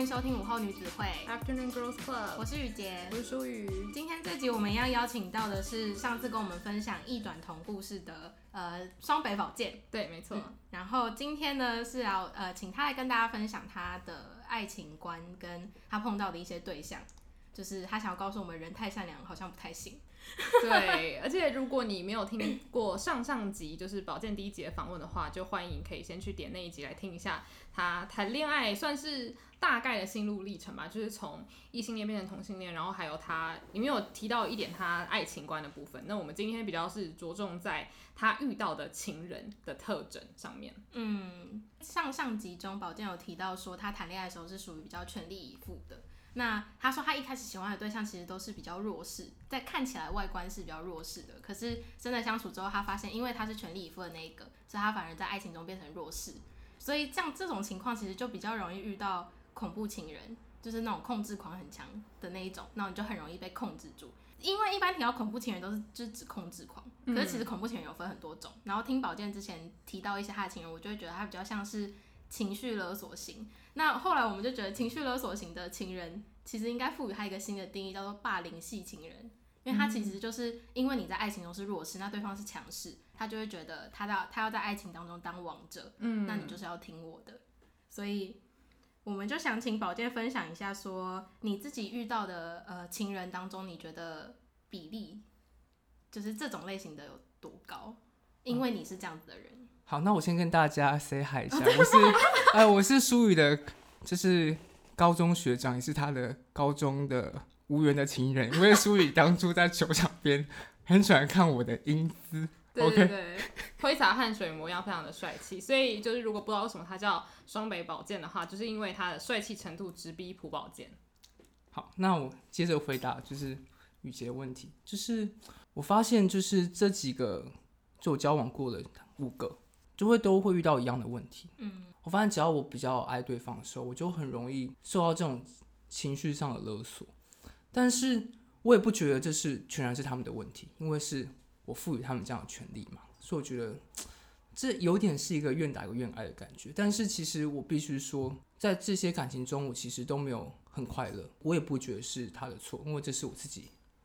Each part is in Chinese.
欢迎收听午后女子会 Afternoon Girls Club，我是雨洁，我是舒雨。今天这集我们要邀请到的是上次跟我们分享异转童故事的呃双北宝剑，对，没错、嗯。然后今天呢是要呃请他来跟大家分享他的爱情观跟他碰到的一些对象，就是他想要告诉我们人太善良好像不太行。对，而且如果你没有听过上上集，就是宝剑第一集的访问的话，就欢迎可以先去点那一集来听一下他谈恋爱算是大概的心路历程吧，就是从异性恋变成同性恋，然后还有他里面有提到一点他爱情观的部分。那我们今天比较是着重在他遇到的情人的特征上面。嗯，上上集中宝剑有提到说他谈恋爱的时候是属于比较全力以赴的。那他说他一开始喜欢的对象其实都是比较弱势，在看起来外观是比较弱势的，可是真的相处之后，他发现因为他是全力以赴的那一个，所以他反而在爱情中变成弱势。所以这样这种情况其实就比较容易遇到恐怖情人，就是那种控制狂很强的那一种，那你就很容易被控制住。因为一般提到恐怖情人都是就是指控制狂，可是其实恐怖情人有分很多种。然后听宝剑之前提到一些他的情人，我就会觉得他比较像是情绪勒索型。那后来我们就觉得情绪勒索型的情人，其实应该赋予他一个新的定义，叫做霸凌系情人。因为他其实就是因为你在爱情中是弱势，那对方是强势，他就会觉得他要他要在爱情当中当王者，嗯，那你就是要听我的。所以我们就想请宝剑分享一下，说你自己遇到的呃情人当中，你觉得比例就是这种类型的有多高？因为你是这样子的人。好，那我先跟大家 say hi 一下，我是，呃，我是舒宇的，就是高中学长，也是他的高中的无缘的情人。因为舒宇当初在球场边很喜欢看我的英姿，对对对，挥洒汗水模样非常的帅气，所以就是如果不知道为什么他叫双北宝剑的话，就是因为他的帅气程度直逼朴宝剑。好，那我接着回答就是雨洁的问题，就是我发现就是这几个就我交往过的五个。就会都会遇到一样的问题。嗯，我发现只要我比较爱对方的时候，我就很容易受到这种情绪上的勒索。但是我也不觉得这是全然是他们的问题，因为是我赋予他们这样的权利嘛。所以我觉得这有点是一个愿打一个愿挨的感觉。但是其实我必须说，在这些感情中，我其实都没有很快乐。我也不觉得是他的错，因为这是我自己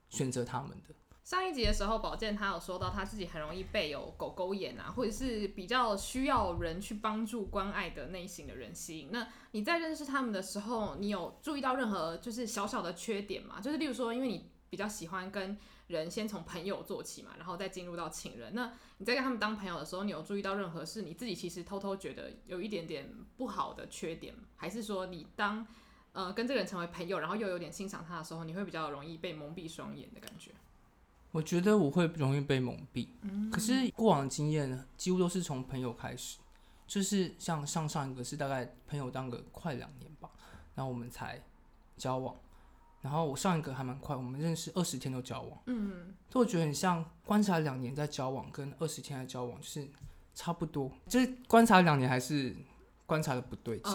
选择他们的。上一集的时候，宝剑他有说到他自己很容易被有狗狗眼啊，或者是比较需要人去帮助、关爱的类型的人吸引。那你在认识他们的时候，你有注意到任何就是小小的缺点吗？就是例如说，因为你比较喜欢跟人先从朋友做起嘛，然后再进入到情人。那你在跟他们当朋友的时候，你有注意到任何是你自己其实偷偷觉得有一点点不好的缺点，还是说你当呃跟这个人成为朋友，然后又有点欣赏他的时候，你会比较容易被蒙蔽双眼的感觉？我觉得我会容易被蒙蔽，可是过往的经验几乎都是从朋友开始，就是像上上一个是大概朋友当个快两年吧，然后我们才交往，然后我上一个还蛮快，我们认识二十天就交往，嗯，所以我觉得很像观察两年再交往，跟二十天再交往就是差不多，就是观察两年还是观察的不对劲，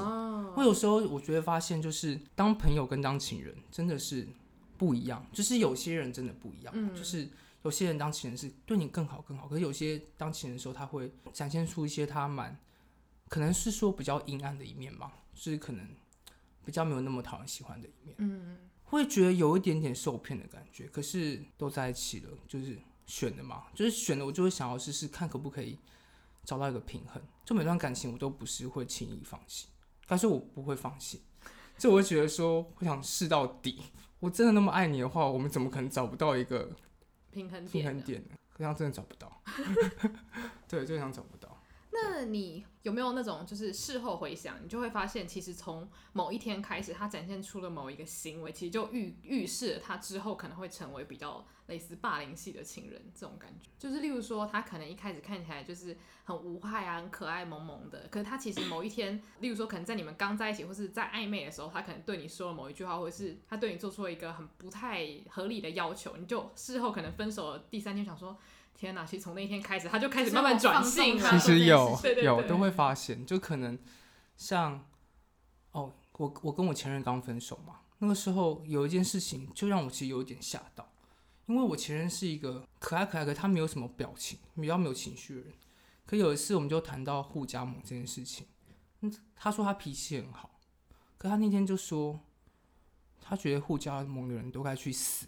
我有时候我觉得发现就是当朋友跟当情人真的是。不一样，就是有些人真的不一样，嗯，就是有些人当情人是对你更好更好，可是有些当情人的时候，他会展现出一些他蛮可能是说比较阴暗的一面吧，就是可能比较没有那么讨人喜欢的一面，嗯，会觉得有一点点受骗的感觉。可是都在一起了，就是选的嘛，就是选的，我就会想要试试看可不可以找到一个平衡。就每段感情我都不是会轻易放弃，但是我不会放弃，就我会觉得说我想试到底。我真的那么爱你的话，我们怎么可能找不到一个平衡点？平衡点呢？这样真的找不到。对，就想找不到。那你有没有那种，就是事后回想，你就会发现，其实从某一天开始，他展现出了某一个行为，其实就预预示了他之后可能会成为比较类似霸凌系的情人这种感觉。就是例如说，他可能一开始看起来就是很无害啊，很可爱萌萌的，可是他其实某一天，例如说，可能在你们刚在一起或是在暧昧的时候，他可能对你说了某一句话，或者是他对你做出了一个很不太合理的要求，你就事后可能分手了第三天想说。天哪！其实从那一天开始，他就开始慢慢转性了。其实有有都会发现，就可能像哦，我我跟我前任刚分手嘛，那个时候有一件事情就让我其实有点吓到，因为我前任是一个可爱可爱，可他没有什么表情，比较没有情绪的人。可有一次我们就谈到互加盟这件事情，嗯，他说他脾气很好，可他那天就说，他觉得互加盟的人都该去死，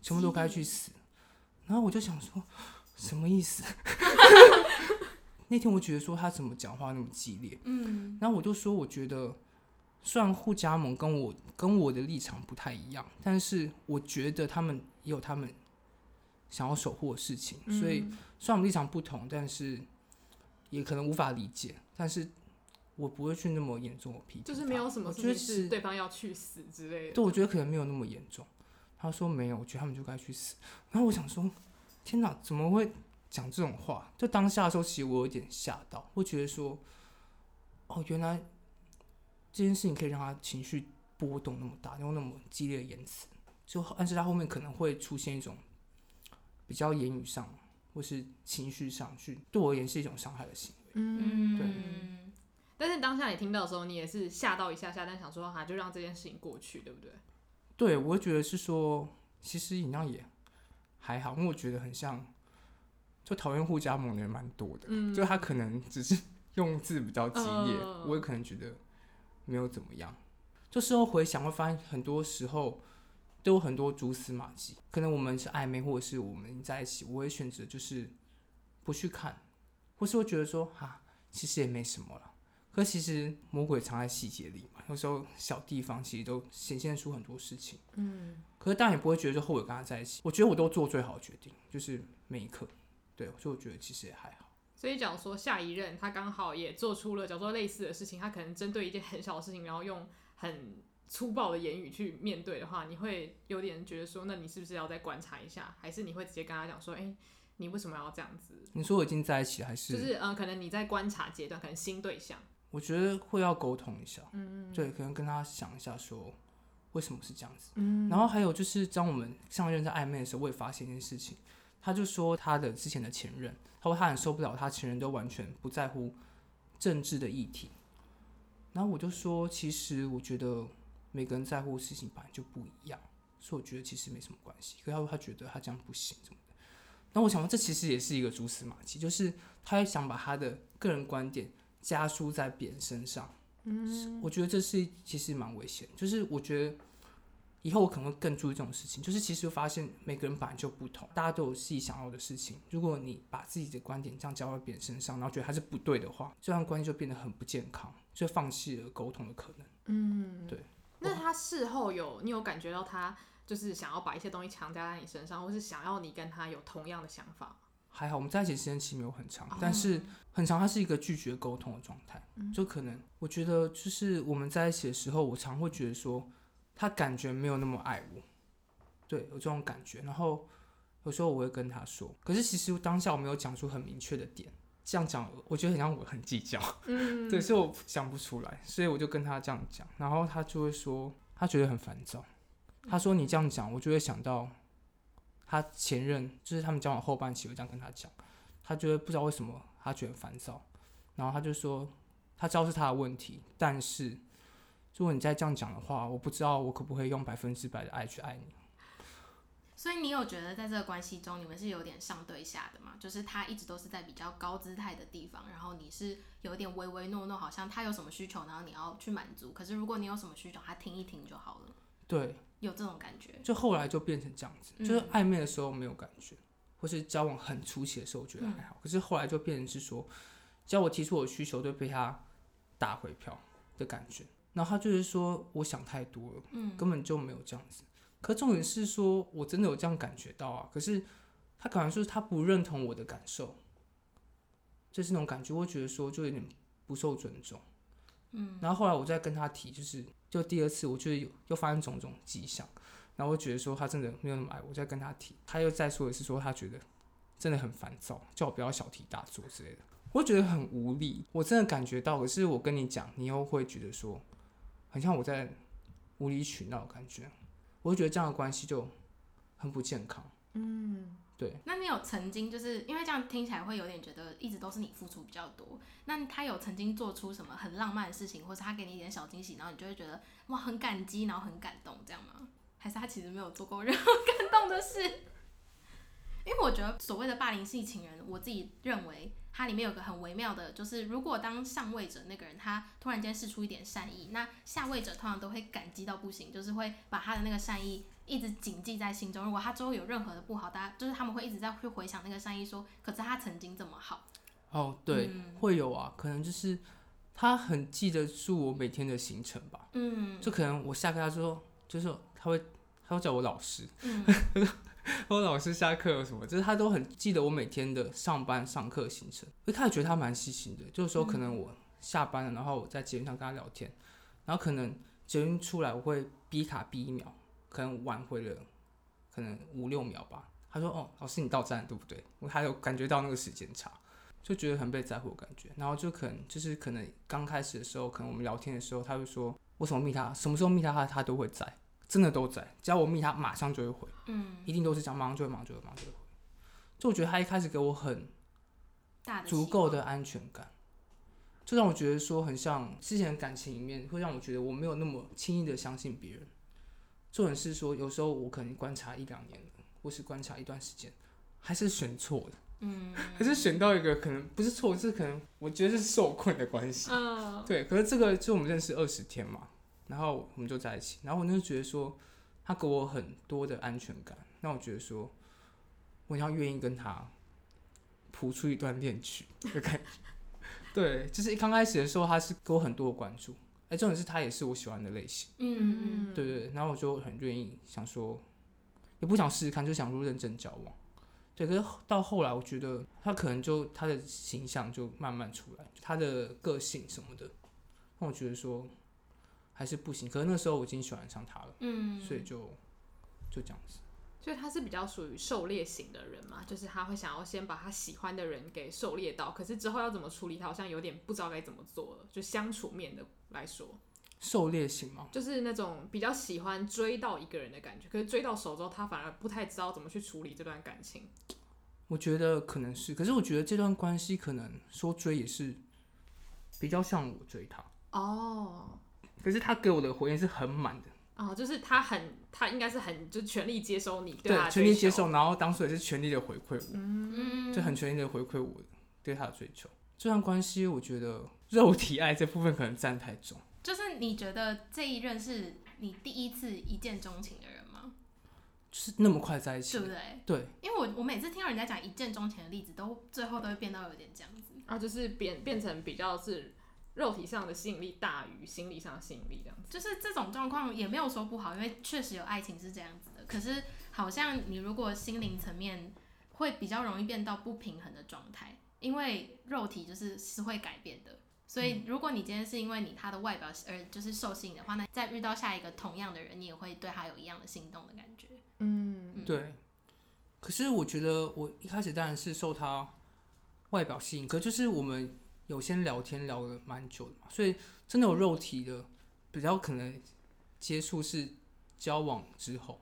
全部都该去死。然后我就想说，什么意思？那天我觉得说他怎么讲话那么激烈，嗯，然后我就说，我觉得虽然互加盟跟我跟我的立场不太一样，但是我觉得他们也有他们想要守护的事情，所以虽然我们立场不同，但是也可能无法理解，但是我不会去那么严重的批评，就是没有什么事情是对方要去死之类的。对，我觉得可能没有那么严重。他说没有，我觉得他们就该去死。然后我想说，天哪，怎么会？讲这种话，就当下的时候，其实我有点吓到，会觉得说，哦，原来这件事情可以让他情绪波动那么大，用那么激烈的言辞，就但是他后面可能会出现一种比较言语上或是情绪上去，对我而言是一种伤害的行为。嗯，对。但是当下你听到的时候，你也是吓到一下下，但想说哈，就让这件事情过去，对不对？对，我会觉得是说，其实饮料也还好，因为我觉得很像。就讨厌互加盟的人蛮多的，嗯，就他可能只是 用字比较激烈，呃，我也可能觉得没有怎么样。就事后回想，会发现很多时候都有很多蛛丝马迹。可能我们是暧昧，或者是我们在一起，我会选择就是不去看，或是会觉得说啊，其实也没什么了。可其实魔鬼藏在细节里嘛，有时候小地方其实都显现出很多事情。嗯，可是当然也不会觉得就后悔跟他在一起。我觉得我都做最好的决定，就是每一刻。对，所以我觉得其实也还好。所以，假如说下一任他刚好也做出了，假如说类似的事情，他可能针对一件很小的事情，然后用很粗暴的言语去面对的话，你会有点觉得说，那你是不是要再观察一下？还是你会直接跟他讲说，哎，你为什么要这样子？你说我已经在一起还是？就是嗯，可能你在观察阶段，可能新对象。我觉得会要沟通一下，嗯嗯，对，可能跟他想一下说，为什么是这样子？嗯，然后还有就是，当我们上一任在暧昧的时候，我也发现一件事情。他就说他的之前的前任，他说他很受不了他前任都完全不在乎政治的议题。然后我就说，其实我觉得每个人在乎的事情本来就不一样，所以我觉得其实没什么关系。可他说他觉得他这样不行，怎么的？那我想，这其实也是一个蛛丝马迹，就是他想把他的个人观点加诸在别人身上。嗯，我觉得这是其实蛮危险，就是我觉得。以后我可能会更注意这种事情，就是其实发现每个人本来就不同，大家都有自己想要的事情。如果你把自己的观点这样交到别人身上，然后觉得他是不对的话，这段关系就变得很不健康，就放弃了沟通的可能。嗯，对。那他事后有你有感觉到他就是想要把一些东西强加在你身上，或是想要你跟他有同样的想法？还好，我们在一起时间其实没有很长，但是很长，他是一个拒绝沟通的状态。就可能我觉得，就是我们在一起的时候，我常会觉得说。他感觉没有那么爱我，对，有这种感觉。然后有时候我会跟他说，可是其实当下我没有讲出很明确的点。这样讲，我觉得很像我很计较，嗯，对，所以我讲不出来，所以我就跟他这样讲，然后他就会说他觉得很烦躁。他说你这样讲，我就会想到他前任，就是他们交往后半期，我这样跟他讲，他觉得不知道为什么他觉得很烦躁，然后他就说他知道是他的问题，但是。如果你再这样讲的话，我不知道我可不可以用百分之百的爱去爱你。所以你有觉得在这个关系中，你们是有点上对下的吗？就是他一直都是在比较高姿态的地方，然后你是有点唯唯诺诺，好像他有什么需求，然后你要去满足。可是如果你有什么需求，他听一听就好了。对，有这种感觉。就后来就变成这样子，就是暧昧的时候没有感觉，嗯、或是交往很初期的时候我觉得还好，嗯、可是后来就变成是说，只要我提出我的需求，就被他打回票的感觉。然后他就是说，我想太多了，嗯，根本就没有这样子。可重点是说，我真的有这样感觉到啊。可是他可能说他不认同我的感受，就是那种感觉，我觉得说就有点不受尊重，嗯。然后后来我再跟他提，就是就第二次，我觉得有又发生种种迹象，然后我觉得说他真的没有那么爱我，再跟他提，他又再说一次说他觉得真的很烦躁，叫我不要小题大做之类的。我觉得很无力，我真的感觉到，可是我跟你讲，你又会觉得说。很像我在无理取闹的感觉，我会觉得这样的关系就很不健康。嗯，对。那你有曾经就是因为这样听起来会有点觉得一直都是你付出比较多？那他有曾经做出什么很浪漫的事情，或是他给你一点小惊喜，然后你就会觉得哇很感激，然后很感动这样吗？还是他其实没有做过任何 感动的事？因为我觉得所谓的霸凌系情人，我自己认为它里面有个很微妙的，就是如果当上位者那个人他突然间释出一点善意，那下位者通常都会感激到不行，就是会把他的那个善意一直谨记在心中。如果他之后有任何的不好，大家就是他们会一直在去回想那个善意说，说可是他曾经这么好。哦，对，嗯、会有啊，可能就是他很记得住我每天的行程吧。嗯，就可能我下课他说，就是他会。他会叫我老师，嗯、我老师下课有什么，就是他都很记得我每天的上班上课行程。一开始觉得他蛮细心的，就是说可能我下班了，然后我在捷运上跟他聊天，然后可能捷运出来我会逼卡逼一秒，可能挽回了可能五六秒吧。他说：“哦，老师你到站了对不对？”我还有感觉到那个时间差，就觉得很被在乎的感觉。然后就可能就是可能刚开始的时候，可能我们聊天的时候，他会说：“我什么密他，什么时候密他，他他都会在。”真的都在，只要我密他，马上就会回，嗯，一定都是这样，马上就会，马上就会，马上就会回。就我觉得他一开始给我很足够的安全感，就让我觉得说很像之前的感情里面，会让我觉得我没有那么轻易的相信别人。重点是说，有时候我可能观察一两年，或是观察一段时间，还是选错了，嗯，还是选到一个可能不是错，是可能我觉得是受困的关系，嗯，对。可是这个就我们认识二十天嘛。然后我们就在一起，然后我就觉得说，他给我很多的安全感，让我觉得说，我要愿意跟他谱出一段恋曲的感觉。对，就是一刚开始的时候，他是给我很多的关注，哎，重点是他也是我喜欢的类型。嗯嗯嗯。对对，然后我就很愿意想说，也不想试试看，就想说认真交往。对，可是到后来，我觉得他可能就他的形象就慢慢出来，他的个性什么的，让我觉得说。还是不行，可是那时候我已经喜欢上他了，嗯，所以就就这样子。所以他是比较属于狩猎型的人嘛，就是他会想要先把他喜欢的人给狩猎到，可是之后要怎么处理，他好像有点不知道该怎么做了。就相处面的来说，狩猎型吗？就是那种比较喜欢追到一个人的感觉，可是追到手之后，他反而不太知道怎么去处理这段感情。我觉得可能是，可是我觉得这段关系可能说追也是比较像我追他哦。可是他给我的回应是很满的哦，就是他很，他应该是很，就全力接收你，对，全力接受，然后当初也是全力的回馈我，嗯，就很全力的回馈我对他的追求。这段关系，我觉得肉体爱这部分可能占太重。就是你觉得这一任是你第一次一见钟情的人吗？就是那么快在一起，对不对？对，因为我我每次听到人家讲一见钟情的例子，都最后都会变到有点这样子啊，就是变变成比较是。肉体上的吸引力大于心理上的吸引力，这样子就是这种状况也没有说不好，因为确实有爱情是这样子的。可是好像你如果心灵层面会比较容易变到不平衡的状态，因为肉体就是是会改变的。所以如果你今天是因为你他的外表而就是受吸引的话，那再遇到下一个同样的人，你也会对他有一样的心动的感觉。嗯，嗯对。可是我觉得我一开始当然是受他外表吸引，可就是我们。有先聊天聊了蛮久的嘛，所以真的有肉体的比较可能接触是交往之后，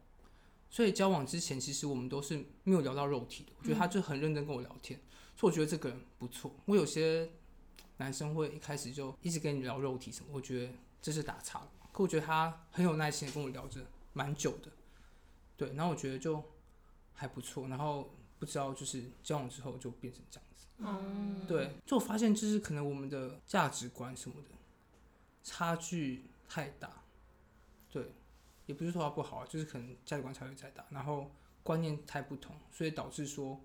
所以交往之前其实我们都是没有聊到肉体的。我觉得他就很认真跟我聊天，所以我觉得这个人不错。我有些男生会一开始就一直跟你聊肉体什么，我觉得这是打岔了。可我觉得他很有耐心的跟我聊着蛮久的，对，然后我觉得就还不错。然后不知道就是交往之后就变成这样。嗯，对，就我发现就是可能我们的价值观什么的差距太大，对，也不是说他不好，就是可能价值观差距太大，然后观念太不同，所以导致说，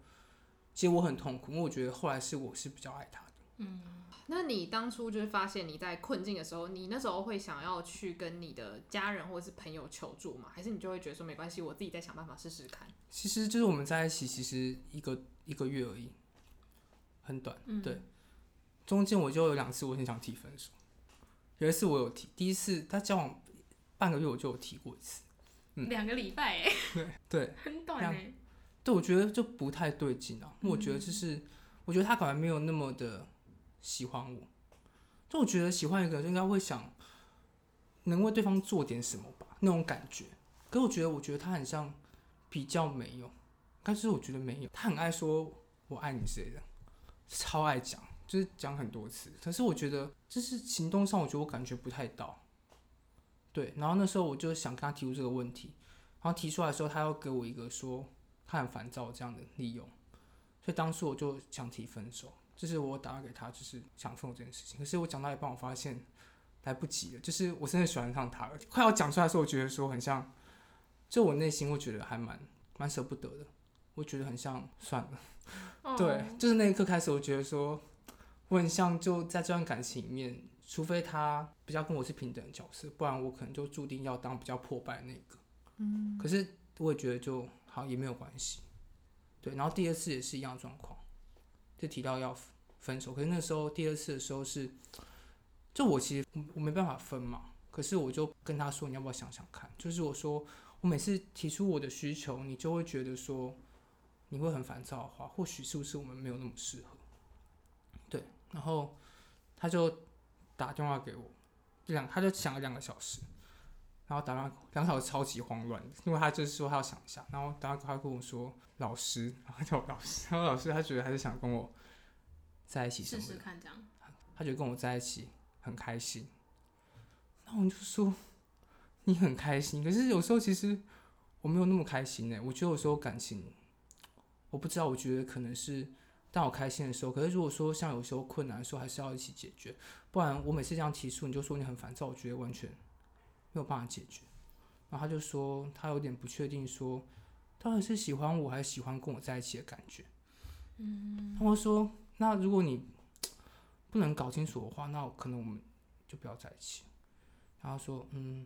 其实我很痛苦，因为我觉得后来是我是比较爱他的。嗯，那你当初就是发现你在困境的时候，你那时候会想要去跟你的家人或者是朋友求助吗？还是你就会觉得说没关系，我自己再想办法试试看？其实就是我们在一起，其实一个一个月而已。很短，对，中间我就有两次我很想提分手，有一次我有提，第一次他交往半个月我就有提过一次，嗯，两个礼拜 哎，对对，很短哎，对，我觉得就不太对劲啊，我觉得就是，我觉得他可能没有那么的喜欢我，就我觉得喜欢一个人就应该会想能为对方做点什么吧，那种感觉，可是我觉得我觉得他很像比较没有，但是我觉得没有，他很爱说我爱你之类的。超爱讲，就是讲很多次。可是我觉得，就是行动上，我觉得我感觉不太到。对，然后那时候我就想跟他提出这个问题，然后提出来的时候，他要给我一个说他很烦躁这样的利用，所以当时我就想提分手，就是我打电话给他，就是想分手这件事情。可是我讲到一半，我发现来不及了，就是我真的喜欢上他了。快要讲出来的时候，我觉得说很像，就我内心会觉得还蛮蛮舍不得的，我觉得很像算了。Oh. 对，就是那一刻开始，我觉得说我很像就在这段感情里面，除非他比较跟我是平等的角色，不然我可能就注定要当比较破败的那个。嗯，可是我也觉得就好也没有关系。对，然后第二次也是一样的状况，就提到要分手，可是那时候第二次的时候是，就我其实我没办法分嘛，可是我就跟他说，你要不要想想看？就是我说我每次提出我的需求，你就会觉得说。你会很烦躁的话，或许是不是我们没有那么适合？对，然后他就打电话给我，两他就想了两个小时，然后打完两个小时超级慌乱，因为他就是说他要想一下，然后打电话他跟我说老师，然后叫我老师，然后老师他觉得还是想跟我在一起什么的，试试看这样，他觉得跟我在一起很开心，然后我就说你很开心，可是有时候其实我没有那么开心呢，我觉得有时候感情。我不知道，我觉得可能是当我开心的时候。可是如果说像有时候困难的时候，还是要一起解决。不然我每次这样提出，你就说你很烦躁，我觉得完全没有办法解决。然后他就说他有点不确定，说到底是喜欢我还是喜欢跟我在一起的感觉。嗯。我说那如果你不能搞清楚的话，那可能我们就不要在一起。然后说嗯，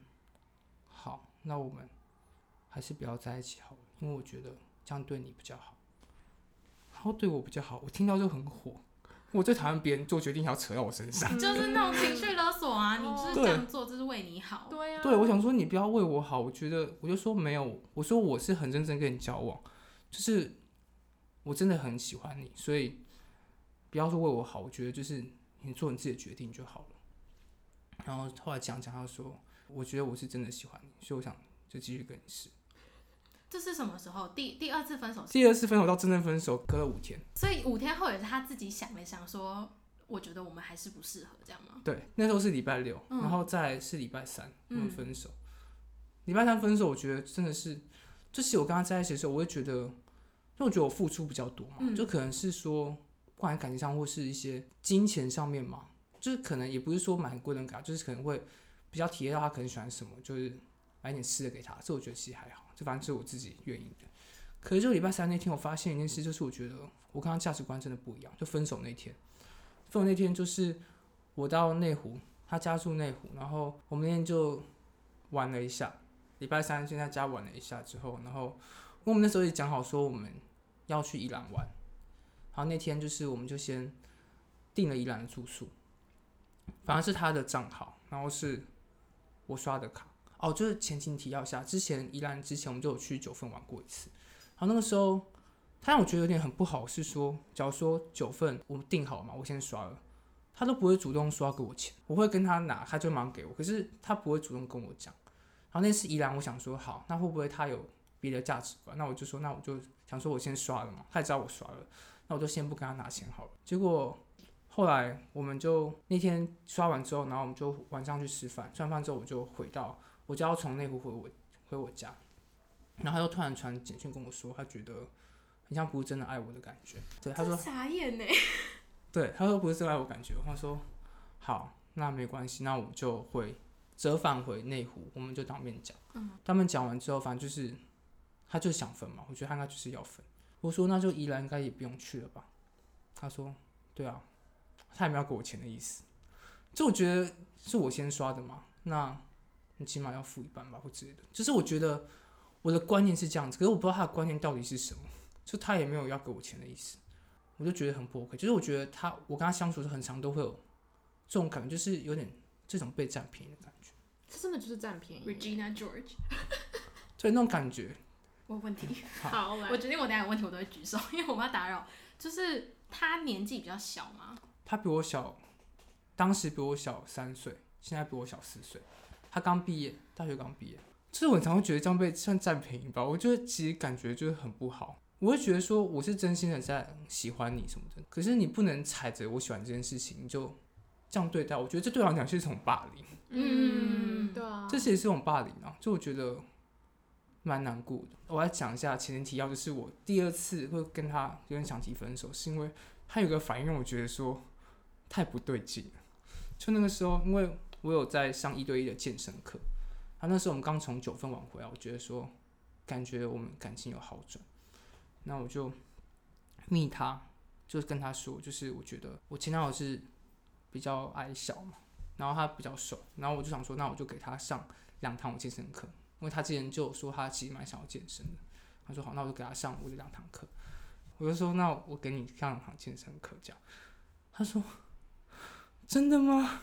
好，那我们还是不要在一起好了，因为我觉得这样对你比较好。然后对我比较好，我听到就很火。我最讨厌别人做决定还要扯到我身上，就是那种情绪勒索啊！你就是这样做，这是为你好。对啊。对，我想说你不要为我好。我觉得我就说没有，我说我是很认真跟你交往，就是我真的很喜欢你，所以不要说为我好。我觉得就是你做你自己的决定就好了。然后后来讲讲，他说我觉得我是真的喜欢你，所以我想就继续跟你试。这是什么时候？第第二次分手？第二次分手到真正分手隔了五天，所以五天后也是他自己想了想说，我觉得我们还是不适合这样吗？对，那时候是礼拜六，嗯、然后再是礼拜三我们分手。礼、嗯、拜三分手，我觉得真的是，就是我跟他在一起的时候，我会觉得，因为我觉得我付出比较多嘛，嗯、就可能是说，不管感情上或是一些金钱上面嘛，就是可能也不是说买很贵的感，就是可能会比较体验到他可能喜欢什么，就是买点吃的给他，这我觉得其实还好。这反正是我自己愿意的，可是就礼拜三那天，我发现一件事，就是我觉得我跟他价值观真的不一样。就分手那天，分手那天就是我到内湖，他家住内湖，然后我们那天就玩了一下。礼拜三先在家玩了一下之后，然后我们那时候也讲好说我们要去宜兰玩，然后那天就是我们就先订了宜兰的住宿，反正是他的账号，然后是我刷的卡。哦，就是前情提要下，之前宜兰之前我们就有去九份玩过一次，然后那个时候他让我觉得有点很不好，是说，假如说九份我们订好嘛，我先刷了，他都不会主动刷给我钱，我会跟他拿，他就马上给我，可是他不会主动跟我讲。然后那次宜兰，我想说好，那会不会他有别的价值观？那我就说，那我就想说我先刷了嘛，他也知道我刷了，那我就先不跟他拿钱好了。结果后来我们就那天刷完之后，然后我们就晚上去吃饭，吃完饭之后我就回到。我就要从内湖回我回我家，然后他又突然传简讯跟我说，他觉得很像不是真的爱我的感觉。对，他说傻眼呢。对，他说不是真的爱我感觉。他说好，那没关系，那我就会折返回内湖，我们就当面讲。嗯。当面讲完之后，反正就是他就想分嘛，我觉得他应该就是要分。我说那就宜兰应该也不用去了吧？他说对啊，他也没有给我钱的意思。就我觉得是我先刷的嘛，那。你起码要付一半吧，或之类的。就是我觉得我的观念是这样子，可是我不知道他的观念到底是什么。就他也没有要给我钱的意思，我就觉得很不 OK。就是我觉得他，我跟他相处的很长，都会有这种感觉，就是有点这种被占便宜的感觉。他真的就是占便宜，Regina George。对，那种感觉。我有问题。好，好我决定我等下有问题我都会举手，因为我怕打扰。就是他年纪比较小吗？他比我小，当时比我小三岁，现在比我小四岁。他刚毕业，大学刚毕业，就是我常会觉得这样被算占便宜吧。我觉得其实感觉就是很不好。我会觉得说我是真心的在喜欢你什么的，可是你不能踩着我喜欢这件事情你就这样对待我。觉得这对我来讲是一种霸凌。嗯，对啊，这其实是一种霸凌啊。就我觉得蛮难过的。我来讲一下前情提要，就是我第二次会跟他有点想提分手，是因为他有个反应让我觉得说太不对劲了。就那个时候，因为我有在上一对一的健身课，啊，那时候我们刚从九份玩回来，我觉得说感觉我们感情有好转，那我就密他，就跟他说，就是我觉得我前男友是比较矮小嘛，然后他比较瘦，然后我就想说，那我就给他上两堂我健身课。因为他之前就说他其实蛮想要健身的，他说好，那我就给他上我的两堂课。我就说那我给你上两堂健身课，这样。他说真的吗？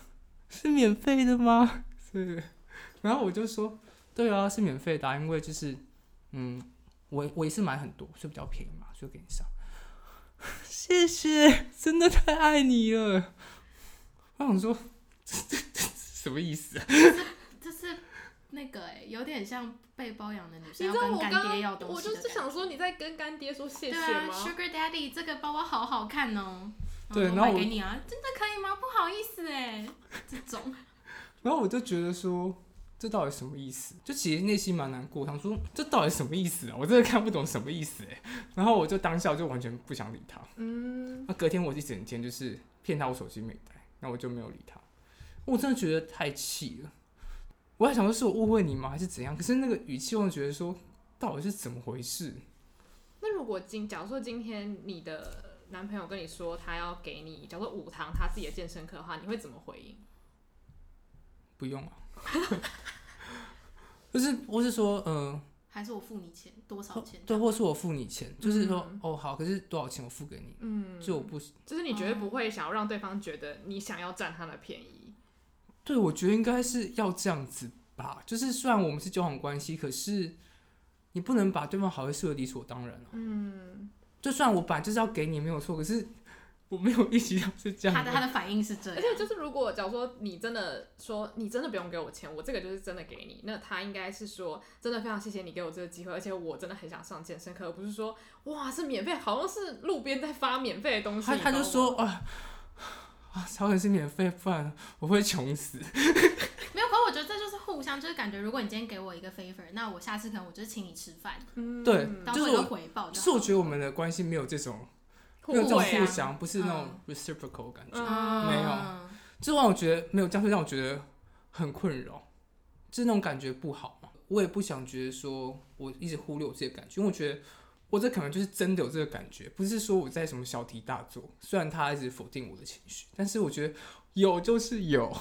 是免费的吗？是。然后我就说对啊，是免费的啊，因为就是嗯，我我也是买很多，所以比较便宜嘛，所以给你上。谢谢，真的太爱你了。我想说这这这什么意思啊？那个哎、欸，有点像被包养的女生要跟干爹要东西。我就是想说你在跟干爹说谢谢吗？啊，Sugar Daddy，这个包包好好看哦。对，然后我给你啊，真的可以吗？不好意思哎，这种。然后我就觉得说，这到底什么意思？就其实内心蛮难过，想说这到底什么意思啊？我真的看不懂什么意思哎。然后我就当下就完全不想理他。嗯。那隔天我一整天就是骗他我手机没带，那我就没有理他。我真的觉得太气了。我还想说是我误会你吗，还是怎样？可是那个语气，我觉得说到底是怎么回事？那如果今假如说今天你的男朋友跟你说他要给你，假如说五堂他自己的健身课的话，你会怎么回应？不用啊，不是，我是说，嗯、呃，还是我付你钱，多少钱？对，或是我付你钱，就是说，嗯、哦，好，可是多少钱我付给你？嗯，就我不，就是你绝对不会想要让对方觉得你想要占他的便宜。对，我觉得应该是要这样子吧。就是虽然我们是交往关系，可是你不能把对方好的视为理所当然哦。嗯。就算我本来就是要给你没有错，可是我没有意识到是这样。他的他的反应是这样。而且就是如果假如说你真的说你真的不用给我钱，我这个就是真的给你，那他应该是说真的非常谢谢你给我这个机会，而且我真的很想上健身课，而不是说哇是免费，好像是路边在发免费的东西。他他就说啊。啊，超人是免费，不然我会穷死。我觉得这就是互相，就是感觉，如果你今天给我一个 favor，那我下次可能我就请你吃饭。嗯，对，当做一个回报。就是我觉得我们的关系没有这种，没有这种互相，不是那种 reciprocal 感觉，没有。就让我觉得没有这样，会让我觉得很困扰，就是那种感觉不好嘛。我也不想觉得说我一直忽略我自己的感觉，因为我觉得。我这可能就是真的有这个感觉，不是说我在什么小题大做。虽然他一直否定我的情绪，但是我觉得有就是有。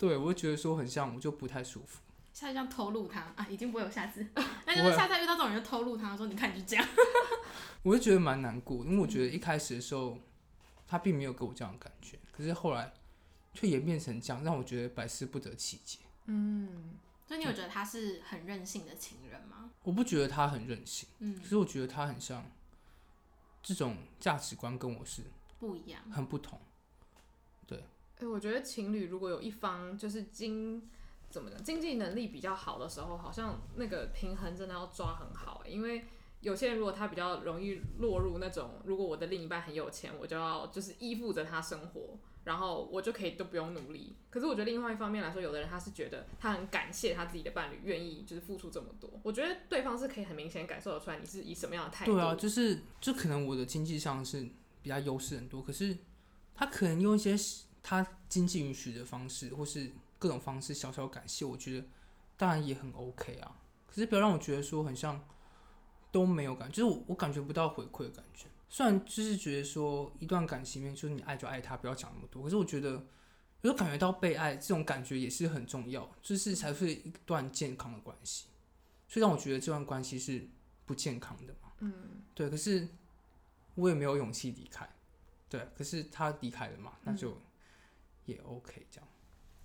对，我就觉得说很像，我就不太舒服。下次这样偷录他啊，已经不会有下次。那就是下次遇到这种人就偷录他，说你看你就这样。我就觉得蛮难过，因为我觉得一开始的时候他并没有给我这样的感觉，可是后来却演变成这样，让我觉得百思不得其解。嗯。所以你有觉得他是很任性的情人吗？我不觉得他很任性，嗯，可是我觉得他很像这种价值观跟我是不一样，很不同。哎、我觉得情侣如果有一方就是经怎么讲，经济能力比较好的时候，好像那个平衡真的要抓很好，因为有些人如果他比较容易落入那种，如果我的另一半很有钱，我就要就是依附着他生活。然后我就可以都不用努力，可是我觉得另外一方面来说，有的人他是觉得他很感谢他自己的伴侣愿意就是付出这么多。我觉得对方是可以很明显感受得出来你是以什么样的态度。对啊，就是就可能我的经济上是比较优势很多，可是他可能用一些他经济允许的方式，或是各种方式小小感谢，我觉得当然也很 OK 啊。可是不要让我觉得说很像都没有感觉，就是我我感觉不到回馈的感觉。虽然就是觉得说一段感情里面，就是你爱就爱他，不要讲那么多。可是我觉得有感觉到被爱这种感觉也是很重要，就是才是一段健康的关系。所以让我觉得这段关系是不健康的嘛。嗯，对。可是我也没有勇气离开。对，可是他离开了嘛，那就也 OK 这样。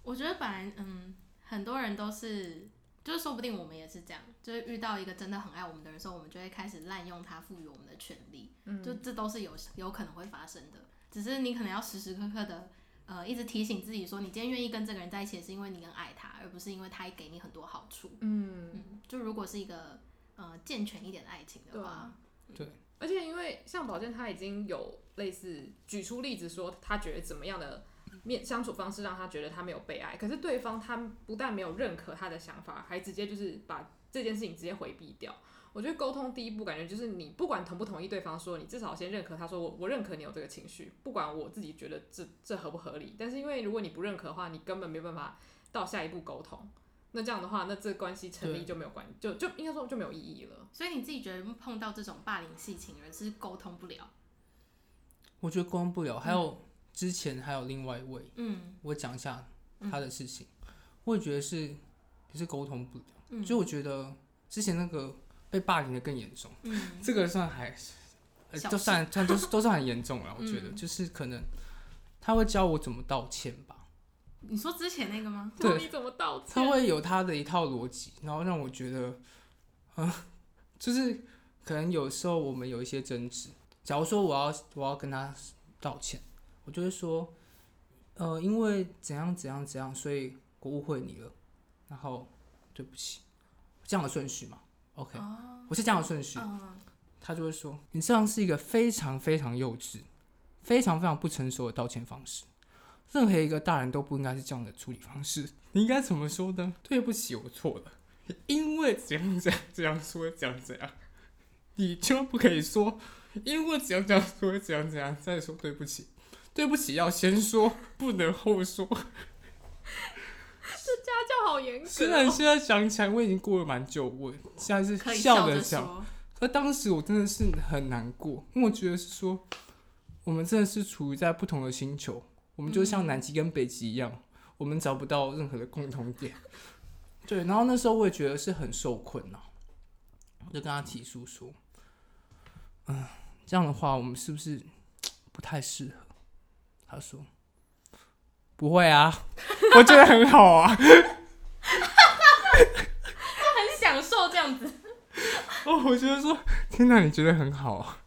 我觉得本来嗯，很多人都是。就是说不定我们也是这样，就是遇到一个真的很爱我们的人的时候，我们就会开始滥用他赋予我们的权利。嗯，就这都是有有可能会发生的，只是你可能要时时刻刻的呃一直提醒自己说，你今天愿意跟这个人在一起，是因为你更爱他，而不是因为他给你很多好处。嗯嗯，就如果是一个呃健全一点的爱情的话，对，而且因为像宝健他已经有类似举出例子说，他觉得怎么样的。面相处方式让他觉得他没有被爱，可是对方他不但没有认可他的想法，还直接就是把这件事情直接回避掉。我觉得沟通第一步，感觉就是你不管同不同意对方说，你至少先认可他说我我认可你有这个情绪，不管我自己觉得这这合不合理。但是因为如果你不认可的话，你根本没办法到下一步沟通。那这样的话，那这关系成立就没有关，就就应该说就没有意义了。所以你自己觉得碰到这种霸凌系情人是沟通不了？我觉得沟通不了。还有之前还有另外一位，嗯，我讲一下他的事情，嗯、我也觉得是也是沟通不了。嗯，就我觉得之前那个。被霸凌的更严重，嗯，这个算还，呃，就算算都是都算很严重了。我觉得就是可能他会教我怎么道歉吧。你说之前那个吗？对，你怎么道歉？他会有他的一套逻辑，然后让我觉得，嗯，就是可能有时候我们有一些争执，假如说我要我要跟他道歉，我就会说，呃，因为怎样怎样怎样，所以我误会你了，然后对不起，这样的顺序嘛。OK，、oh, 我是这样的顺序，uh, 他就会说，你这样是一个非常非常幼稚、非常非常不成熟的道歉方式。任何一个大人都不应该是这样的处理方式。你应该怎么说呢？对不起，我错了，因为怎样怎样怎样说怎样怎样，你就不可以说，因为怎样怎样说怎样怎样再说对不起。对不起要先说，不能后说。这家教好严格。虽然现在想起来，我已经过了蛮久，我现在是笑着讲。可当时我真的是很难过，因为我觉得是说，我们真的是处于在不同的星球，我们就像南极跟北极一样，嗯、我们找不到任何的共同点。对，然后那时候我也觉得是很受困呐，我就跟他提出说，嗯，这样的话我们是不是不太适合？他说。不会啊，我觉得很好啊，他很享受这样子。哦，我觉得说，天哪，你觉得很好啊？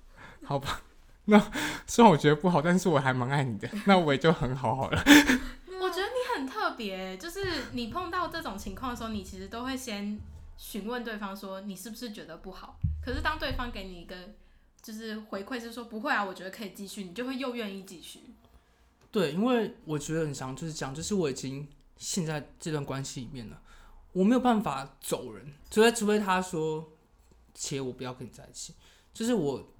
好吧，那虽然我觉得不好，但是我还蛮爱你的，那我也就很好好了。我觉得你很特别，就是你碰到这种情况的时候，你其实都会先询问对方说，你是不是觉得不好？可是当对方给你一个就是回馈是说不会啊，我觉得可以继续，你就会又愿意继续。对，因为我觉得很想就是讲，就是我已经陷在这段关系里面了，我没有办法走人，除非除非他说，切，我不要跟你在一起，就是我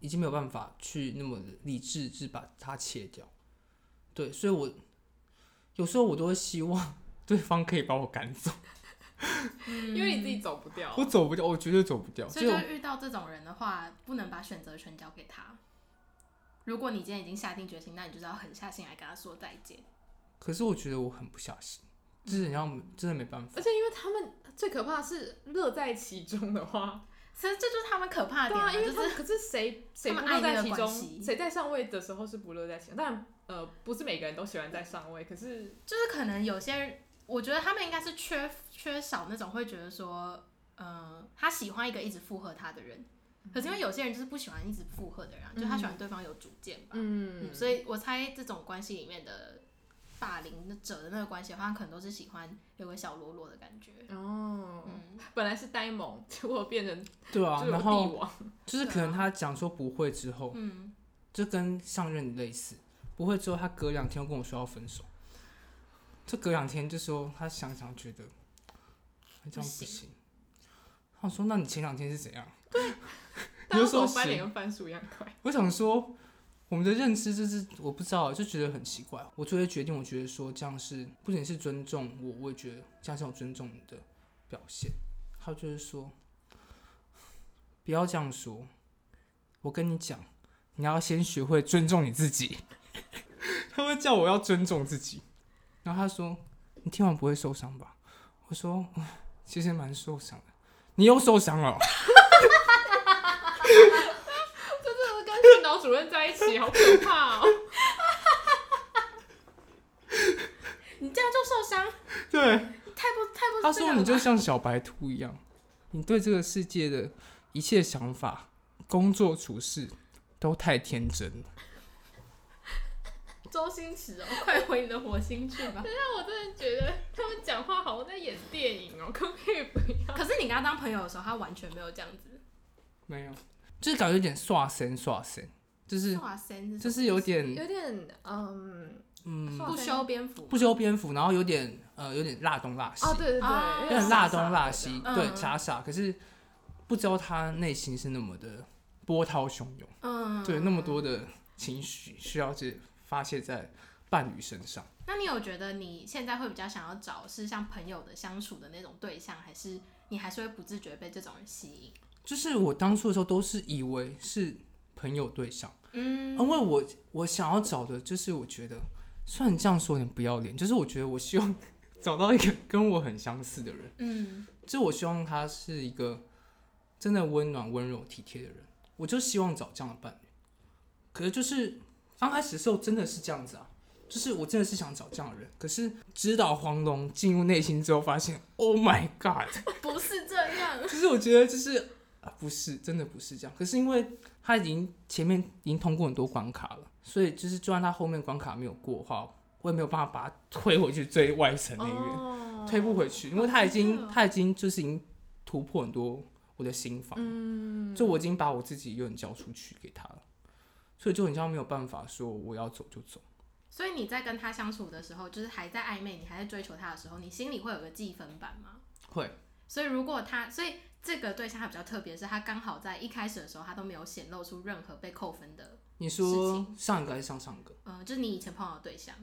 已经没有办法去那么理智，就是把它切掉。对，所以我有时候我都会希望 对方可以把我赶走，嗯，因为你自己走不掉，我走不掉，我绝对走不掉。所以就遇到这种人的话，不能把选择权交给他。如果你今天已经下定决心，那你就是要狠下心来跟他说再见。可是我觉得我很不小心，就是你要真的没办法。而且因为他们最可怕的是乐在其中的话，其实这就是他们可怕的点。对啊，因为他们可是谁谁不乐在其中？谁在上位的时候是不乐在其中？但，呃，不是每个人都喜欢在上位，可是就是可能有些人，我觉得他们应该是缺缺少那种会觉得说，呃，他喜欢一个一直附和他的人。可是因为有些人就是不喜欢一直附和的人，啊，嗯、就他喜欢对方有主见吧。嗯，嗯，所以我猜这种关系里面的霸凌者的那个关系的话，他可能都是喜欢有个小喽啰的感觉。哦，嗯，本来是呆萌，结果变成对啊，然后就是可能他讲说不会之后，嗯，就跟上任类似，不会之后他隔两天又跟我说要分手，就隔两天就说他想想觉得这样不行，不行他说那你前两天是怎样？对。你就说翻脸跟翻书一样快。我想说，我们的认知就是我不知道，就觉得很奇怪。我做的决定，我觉得说这样是不仅是尊重我，我也觉得这样是有尊重你的表现。还有就是说，不要这样说。我跟你讲，你要先学会尊重你自己。他会叫我要尊重自己。然后他说：“你听完不会受伤吧？”我说：“其实蛮受伤的。”你又受伤了。主任在一起，好可怕哦！你这样就受伤？对，太不太不。他说你就像小白兔一样，你对这个世界的一切想法、工作处事都太天真了。周星驰哦，快回你的火星去吧！等下，我真的觉得他们讲话好像在演电影哦，可不可以不要？可是你跟他当朋友的时候，他完全没有这样子。没有，就是感觉有点耍神耍神。就是，就是有点有点嗯，嗯，不修边幅，不修边幅，然后有点呃有点辣东辣西，哦对对对，啊有点辣东辣西，嗯。对傻傻，可是不知道他内心是那么的波涛汹涌，嗯，对，那么多的情绪需要去发泄在伴侣身上。那你有觉得你现在会比较想要找是像朋友的相处的那种对象，还是你还是会不自觉被这种人吸引？就是我当初的时候都是以为是朋友对象，嗯，因为我我想要找的就是我觉得，虽然这样说有点不要脸，就是我觉得我希望找到一个跟我很相似的人，嗯，就我希望他是一个真的温暖、温柔、体贴的人，我就希望找这样的伴侣。可是就是刚开始的时候真的是这样子啊，就是我真的是想找这样的人，可是直到黄龙进入内心之后，发现 Oh my God，不是这样，就是我觉得就是啊，不是真的不是这样。可是因为他已经前面已经通过很多关卡了，所以就是就算他后面关卡没有过的话，我也没有办法把他推回去最外层那边，哦、推不回去，因为他已经、哦他已经就是已经突破很多我的心房，嗯，就我已经把我自己有点交出去给他了，所以就很像没有办法说我要走就走。所以你在跟他相处的时候，就是还在暧昧，你还在追求他的时候，你心里会有个记分板吗？会。所以如果他，所以这个对象他比较特别，是他刚好在一开始的时候，他都没有显露出任何被扣分的。你说上一个还是上上个？呃，就是你以前碰到的对象，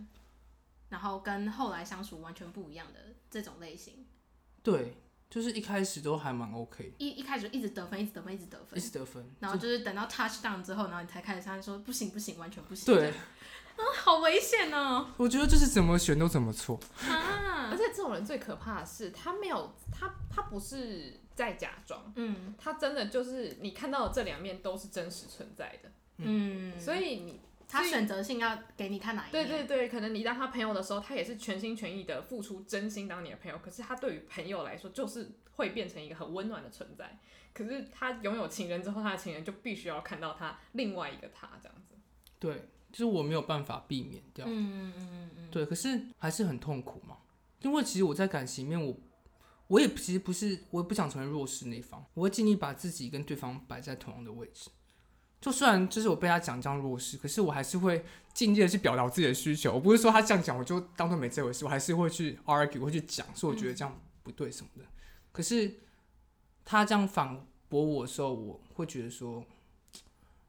然后跟后来相处完全不一样的这种类型。对，就是一开始都还蛮 OK，一一开始一直得分，一直得分，一直得分，一直得分，然后就是等到 touch down 之后，然后你才开始他说不行不行，完全不行。对，啊，好危险哦！我觉得就是怎么选都怎么错。啊而，且这种人最可怕的是，他没有他他不是在假装，嗯他真的就是你看到的这两面都是真实存在的，嗯，所以你他选择性要给你看哪一面？对对对，可能你当他朋友的时候，他也是全心全意的付出真心当你的朋友，可是他对于朋友来说，就是会变成一个很温暖的存在。可是他拥有情人之后，他的情人就必须要看到他另外一个他这样子。对，就是我没有办法避免掉。嗯嗯嗯嗯，对，可是还是很痛苦嘛。因为其实我在感情里面我，我我也其实不是，我也不想成为弱势那一方，我会尽力把自己跟对方摆在同样的位置。就虽然就是我被他讲这样弱势，可是我还是会尽力的去表达自己的需求。我不是说他这样讲我就当做没这回事，我还是会去 argue，会去讲，说我觉得这样不对什么的。可是他这样反驳我的时候，我会觉得说，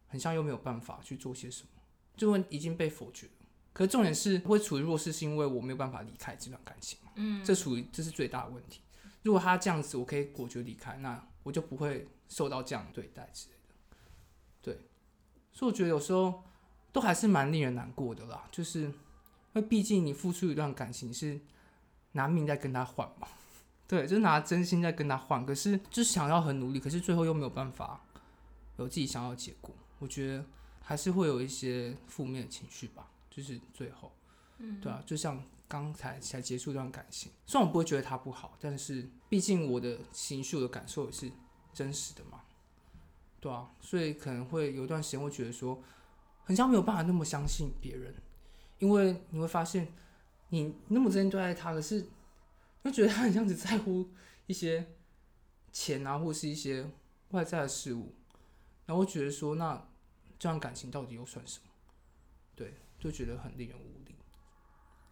很像又没有办法去做些什么，就会已经被否决了。可是重点是会处于弱势，是因为我没有办法离开这段感情嘛？嗯，这属于这是最大的问题。如果他这样子，我可以果决离开，那我就不会受到这样对待之类的。对，所以我觉得有时候都还是蛮令人难过的啦。就是因为毕竟你付出一段感情是拿命在跟他换嘛，对，就是拿真心在跟他换。可是就是想要很努力，可是最后又没有办法有自己想要的结果。我觉得还是会有一些负面的情绪吧。就是最后，嗯，对啊，就像刚才才结束一段感情，虽然我不会觉得他不好，但是毕竟我的情绪、我的感受也是真实的嘛，对啊，所以可能会有一段时间会觉得说，很像没有办法那么相信别人，因为你会发现你那么真心对待他，可是又觉得他很像只在乎一些钱啊，或是一些外在的事物，然后会觉得说，那这段感情到底又算什么？对。就觉得很令人无力。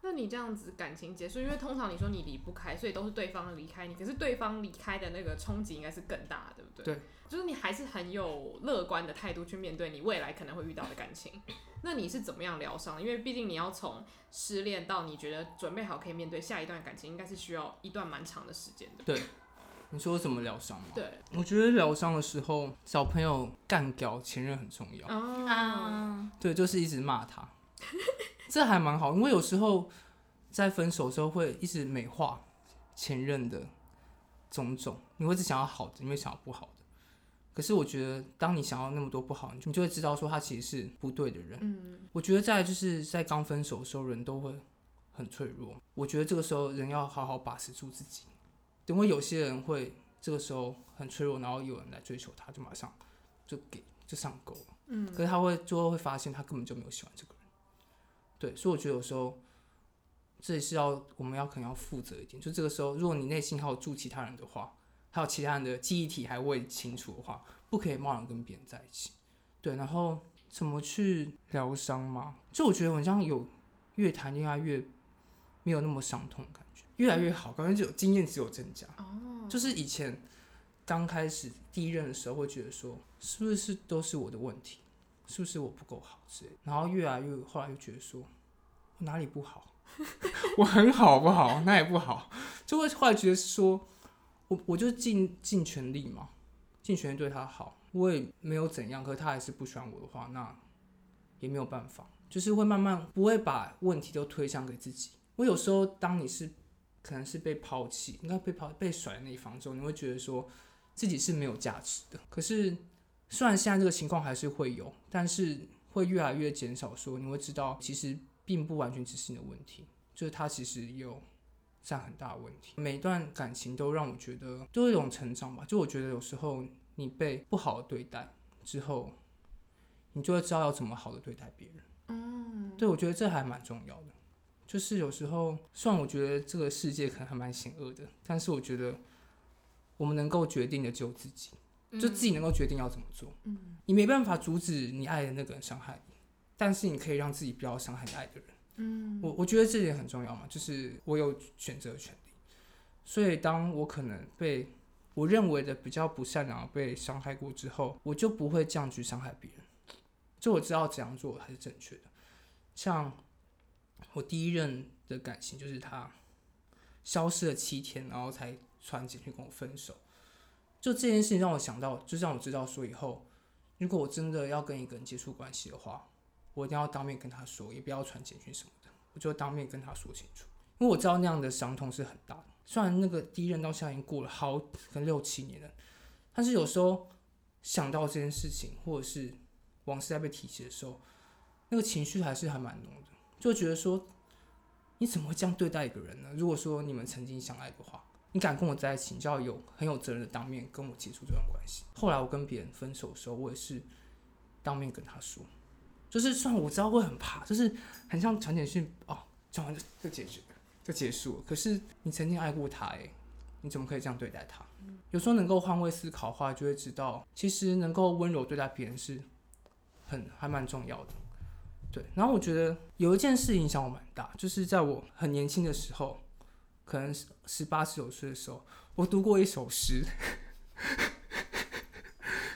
那你这样子感情结束，因为通常你说你离不开，所以都是对方离开你。可是对方离开的那个冲击应该是更大，对不对？对，就是你还是很有乐观的态度去面对你未来可能会遇到的感情。那你是怎么样疗伤？因为毕竟你要从失恋到你觉得准备好可以面对下一段感情，应该是需要一段蛮长的时间的。对，你说怎么疗伤吗？对，我觉得疗伤的时候，小朋友干掉前任很重要。哦啊，对，就是一直骂他。这还蛮好，因为有时候在分手的时候会一直美化前任的种种，你会只想要好的，你会想要不好的。可是我觉得，当你想要那么多不好，你就会知道说他其实是不对的人。嗯，我觉得在就是在刚分手的时候，人都会很脆弱。我觉得这个时候人要好好把持住自己，因为有些人会这个时候很脆弱，然后有人来追求他，就马上就给就上钩了。嗯，可是他会最后会发现他根本就没有喜欢这个人。对，所以我觉得有时候这也是要我们要可能要负责一点。就这个时候，如果你内心还有住其他人的话，还有其他人的记忆体还未清楚的话，不可以贸然跟别人在一起。对，然后怎么去疗伤嘛？就我觉得好像有越谈恋爱越没有那么伤痛的感觉，越来越好，感觉就有经验只有增加。哦，就是以前刚开始第一任的时候，会觉得说是不是都是我的问题，是不是我不够好之类，然后越来越后来又觉得说我哪里不好，我很好不好？那也不好，就会后来觉得说我我就尽尽全力嘛，尽全力对他好，我也没有怎样，可他还是不喜欢我的话，那也没有办法。就是会慢慢不会把问题都推向给自己。我有时候当你是可能是被抛弃，应该被抛被甩的那一方之后，你会觉得说自己是没有价值的。可是虽然现在这个情况还是会有，但是会越来越减少。说你会知道，其实并不完全只是你的问题，就是他其实有占很大的问题。每一段感情都让我觉得都有一种成长吧。就我觉得有时候你被不好的对待之后，你就会知道要怎么好的对待别人。嗯，对，我觉得这还蛮重要的。就是有时候，虽然我觉得这个世界可能还蛮险恶的，但是我觉得我们能够决定的只有自己，就自己能够决定要怎么做。嗯，你没办法阻止你爱的那个人伤害你，但是你可以让自己不要伤害你爱的人。嗯，我我觉得这点很重要嘛，就是我有选择权利。所以当我可能被我认为的比较不善良被伤害过之后，我就不会这样去伤害别人。就我知道怎样做才是正确的，像我第一任的感情，就是他消失了七天，然后才传简讯跟我分手。就这件事情让我想到，就让我知道说以后，如果我真的要跟一个人结束关系的话，我一定要当面跟他说，也不要传简讯什么的，我就当面跟他说清楚，因为我知道那样的伤痛是很大的。虽然那个第一任到现在已经过了好可能六七年了，但是有时候想到这件事情，或者是。往事在被提起的时候，那个情绪还是还蛮浓的，就觉得说，你怎么会这样对待一个人呢？如果说你们曾经相爱的话，你敢跟我在一起，你就要有很有责任的当面跟我结束这段关系。后来我跟别人分手的时候，我也是当面跟他说，就是虽然我知道会很怕，就是很像传简讯哦，讲完就就结束，就结束了。可是你曾经爱过他，诶，你怎么可以这样对待他？有时候能够换位思考的话，就会知道，其实能够温柔对待别人是。很还蛮重要的，对。然后我觉得有一件事影响我蛮大，就是在我很年轻的时候，可能十八十九岁的时候，我读过一首诗，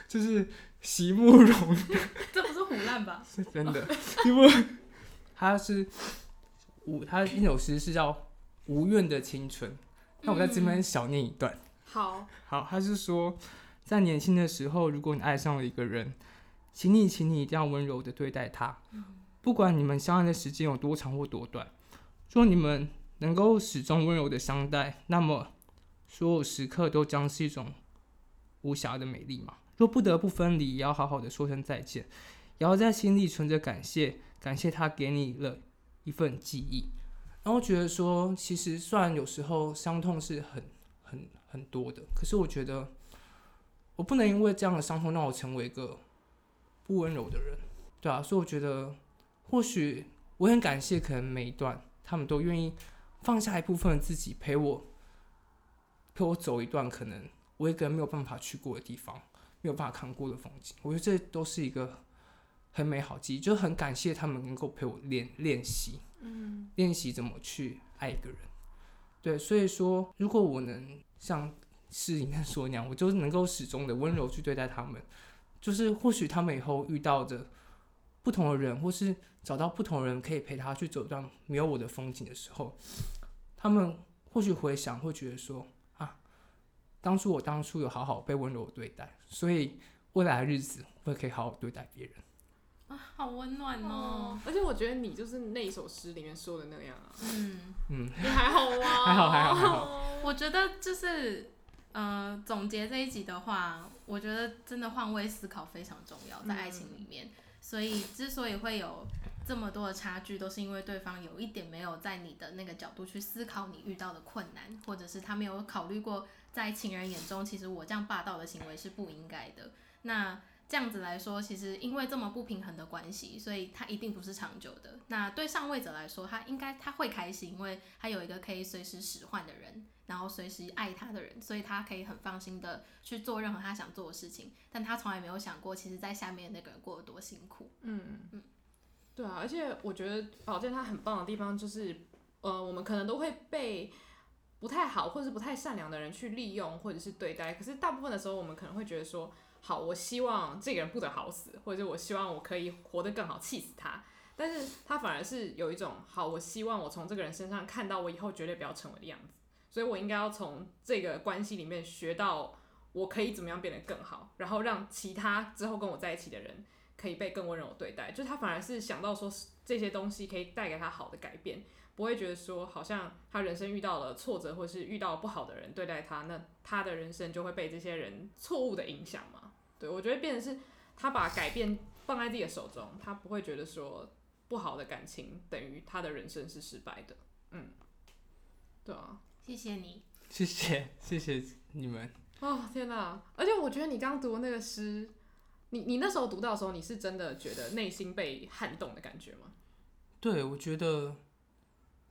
就是席慕蓉。这不是胡乱吧？是 真的，因为他是无，他那首诗是叫《无怨的青春》。那我在这边小念一段。嗯、好，好，他是说，在年轻的时候，如果你爱上了一个人。请你，请你一定要温柔的对待他，不管你们相爱的时间有多长或多短。若你们能够始终温柔的相待，那么所有时刻都将是一种无瑕的美丽嘛。若不得不分离，也要好好的说声再见，也要在心里存着感谢，感谢他给你了一份记忆。然后觉得说，其实虽然有时候伤痛是很很很多的，可是我觉得我不能因为这样的伤痛让我成为一个。不温柔的人，对啊，所以我觉得，或许我很感谢，可能每一段他们都愿意放下一部分的自己，陪我陪我走一段可能我一个人没有办法去过的地方，没有办法看过的风景。我觉得这都是一个很美好记忆，就很感谢他们能够陪我练练习，嗯，练习怎么去爱一个人。对，所以说，如果我能像诗里面说那样，我就能够始终的温柔去对待他们。就是或许他们以后遇到的不同的人，或是找到不同的人可以陪他去走一段没有我的风景的时候，他们或许回想会觉得说啊，当初我当初有好好被温柔对待，所以未来的日子我也可以好好对待别人啊，好温暖哦，哦！而且我觉得你就是那一首诗里面说的那样啊，嗯嗯，你还好吗？还好还好还好，我觉得就是。呃，总结这一集的话，我觉得真的换位思考非常重要，在爱情里面。嗯、所以之所以会有这么多的差距，都是因为对方有一点没有在你的那个角度去思考你遇到的困难，或者是他没有考虑过，在情人眼中，其实我这样霸道的行为是不应该的。那这样子来说，其实因为这么不平衡的关系，所以他一定不是长久的。那对上位者来说，他应该他会开心，因为他有一个可以随时使唤的人。然后随时爱他的人，所以他可以很放心的去做任何他想做的事情，但他从来没有想过，其实，在下面那个人过得多辛苦。嗯嗯。对啊，而且我觉得宝剑他很棒的地方就是，呃，我们可能都会被不太好或者是不太善良的人去利用或者是对待，可是大部分的时候我们可能会觉得说，好，我希望这个人不得好死，或者是我希望我可以活得更好，气死他。但是他反而是有一种，好，我希望我从这个人身上看到我以后绝对不要成为的样子，所以我应该要从这个关系里面学到我可以怎么样变得更好，然后让其他之后跟我在一起的人。可以被更温柔对待，就他反而是想到说这些东西可以带给他好的改变，不会觉得说好像他人生遇到了挫折，或是遇到不好的人对待他，那他的人生就会被这些人错误的影响嘛？对，我觉得变成是他把改变放在自己的手中，他不会觉得说不好的感情等于他的人生是失败的。嗯，对啊，谢谢你，谢谢谢谢你们。哦天哪！而且我觉得你刚读的那个诗。你你那时候读到的时候，你是真的觉得内心被撼动的感觉吗？对，我觉得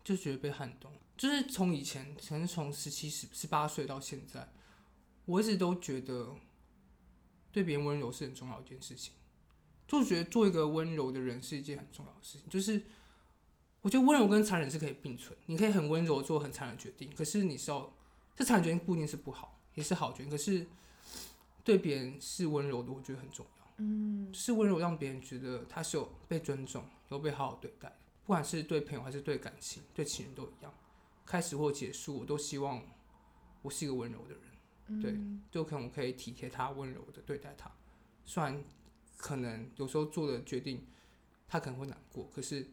就觉得被撼动，就是从以前，可能从十七、十十八岁到现在，我一直都觉得对别人温柔是很重要的一件事情，就觉得做一个温柔的人是一件很重要的事情。就是我觉得温柔跟残忍是可以并存，你可以很温柔做很残忍的决定，可是你是要这残忍决定不一定是不好，也是好决定，可是。对别人是温柔的，我觉得很重要。嗯，是温柔让别人觉得他是有被尊重，有被好好对待。不管是对朋友还是对感情，对情人都一样。开始或结束，我都希望我是一个温柔的人。嗯、对，就可能我可以体贴他，温柔的对待他。虽然可能有时候做的决定他可能会难过，可是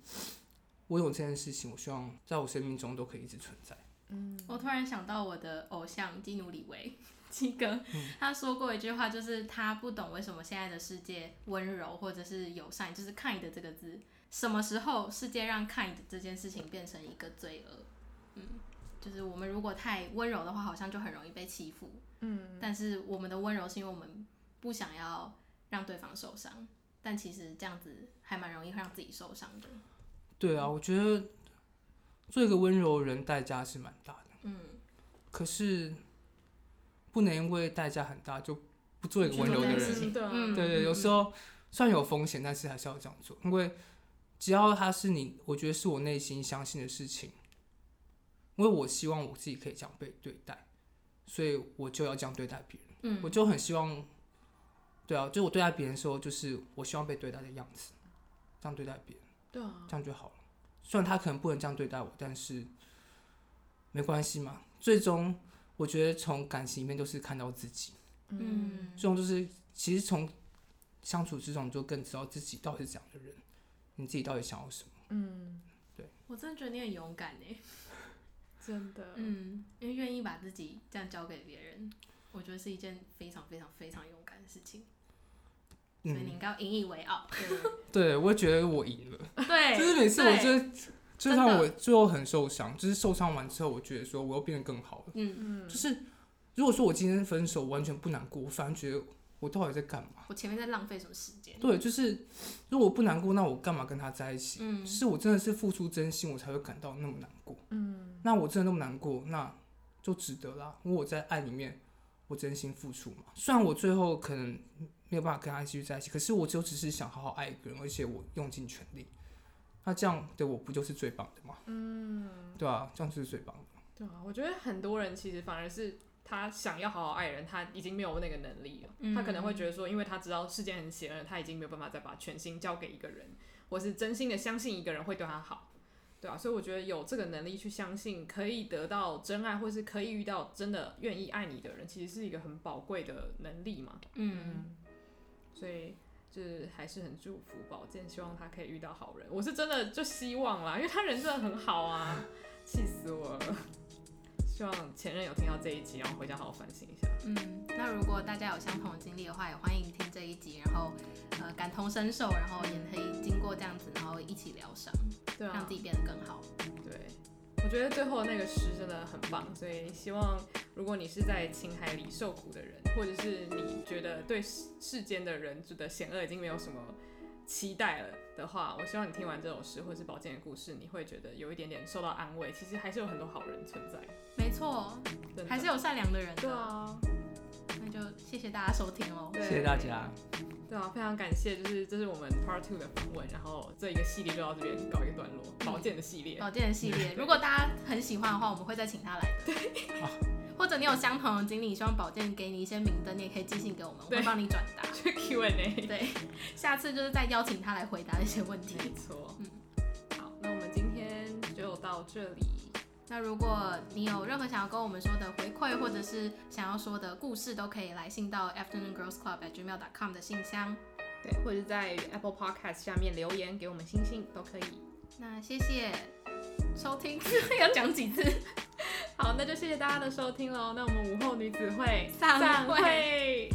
我有这件事情，我希望在我生命中都可以一直存在。嗯，我突然想到我的偶像基努里维。基哥，他说过一句话，就是他不懂为什么现在的世界温柔或者是友善，就是 kind 这个字，什么时候世界让 kind 这件事情变成一个罪恶？嗯，就是我们如果太温柔的话，好像就很容易被欺负。嗯，但是我们的温柔是因为我们不想要让对方受伤，但其实这样子还蛮容易让自己受伤的。对啊，我觉得做一个温柔的人代价是蛮大的。嗯，可是。不能因为代价很大就不做一个温柔的人。对对对，有时候虽然有风险，但是还是要这样做。因为只要他是你，我觉得是我内心相信的事情。因为我希望我自己可以这样被对待，所以我就要这样对待别人。嗯，我就很希望，对啊，就我对待别人的时候，就是我希望被对待的样子，这样对待别人，对啊，这样就好了。虽然他可能不能这样对待我，但是没关系嘛，最终。我觉得从感情里面都是看到自己，嗯，这种就是其实从相处之中就更知道自己到底是怎样的人，你自己到底想要什么，嗯，对。我真的觉得你很勇敢呢，真的，嗯，因为愿意把自己这样交给别人，我觉得是一件非常非常非常勇敢的事情，所以你应该要引以为傲。对，对，我觉得我赢了，对，就是每次我觉得。就算我最后很受伤，就是受伤完之后，我觉得说我又变得更好了。嗯嗯。就是如果说我今天分手，完全不难过，我反而觉得我到底在干嘛？我前面在浪费什么时间？对，就是如果我不难过，那我干嘛跟他在一起？嗯。是我真的是付出真心，我才会感到那么难过。嗯。那我真的那么难过，那就值得啦。因为我在爱里面，我真心付出嘛。虽然我最后可能没有办法跟他继续在一起，可是我就只是想好好爱一个人，而且我用尽全力。那这样的我不就是最棒的吗？嗯，对啊，这样就是最棒的。对啊，我觉得很多人其实反而是他想要好好爱人，他已经没有那个能力了。嗯，他可能会觉得说，因为他知道世间很邪恶，他已经没有办法再把全心交给一个人，或是真心的相信一个人会对他好。对啊，所以我觉得有这个能力去相信可以得到真爱，或是可以遇到真的愿意爱你的人，其实是一个很宝贵的能力嘛。嗯，所以。就是还是很祝福宝剑，希望他可以遇到好人。我是真的就希望啦，因为他人真的很好啊，气死我了。希望前任有听到这一集，然后回家好好反省一下。嗯，那如果大家有相同的经历的话，也欢迎听这一集，然后呃感同身受，然后也可以经过这样子，然后一起疗伤，对啊，让自己变得更好。对。我觉得最后那个诗真的很棒，所以希望如果你是在情海里受苦的人，或者是你觉得对世间的人的险恶已经没有什么期待了的话，我希望你听完这首诗或者是宝剑的故事，你会觉得有一点点受到安慰。其实还是有很多好人存在，没错，还是有善良的人的。对啊，那就就谢谢大家收听哦，谢谢大家。对啊，非常感谢，就是这是我们 Part Two 的访问，然后这一个系列就到这边告一个段落，宝剑的系列。宝剑的系列，如果大家很喜欢的话，我们会再请他来的。对。或者你有相同的经历，希望保健给你一些明灯，你也可以寄信给我们，我会帮你转达。去 Q&A。对，下次就是再邀请他来回答一些问题。没错。嗯。好，那我们今天就到这里。那如果你有任何想要跟我们说的回馈，或者是想要说的故事，都可以来信到 Afternoon Girls Club at gmail.com 的信箱。对，或者在 Apple Podcast 下面留言给我们星星都可以。那谢谢收听，要讲几次？好，那就谢谢大家的收听喽。那我们午后女子会散会。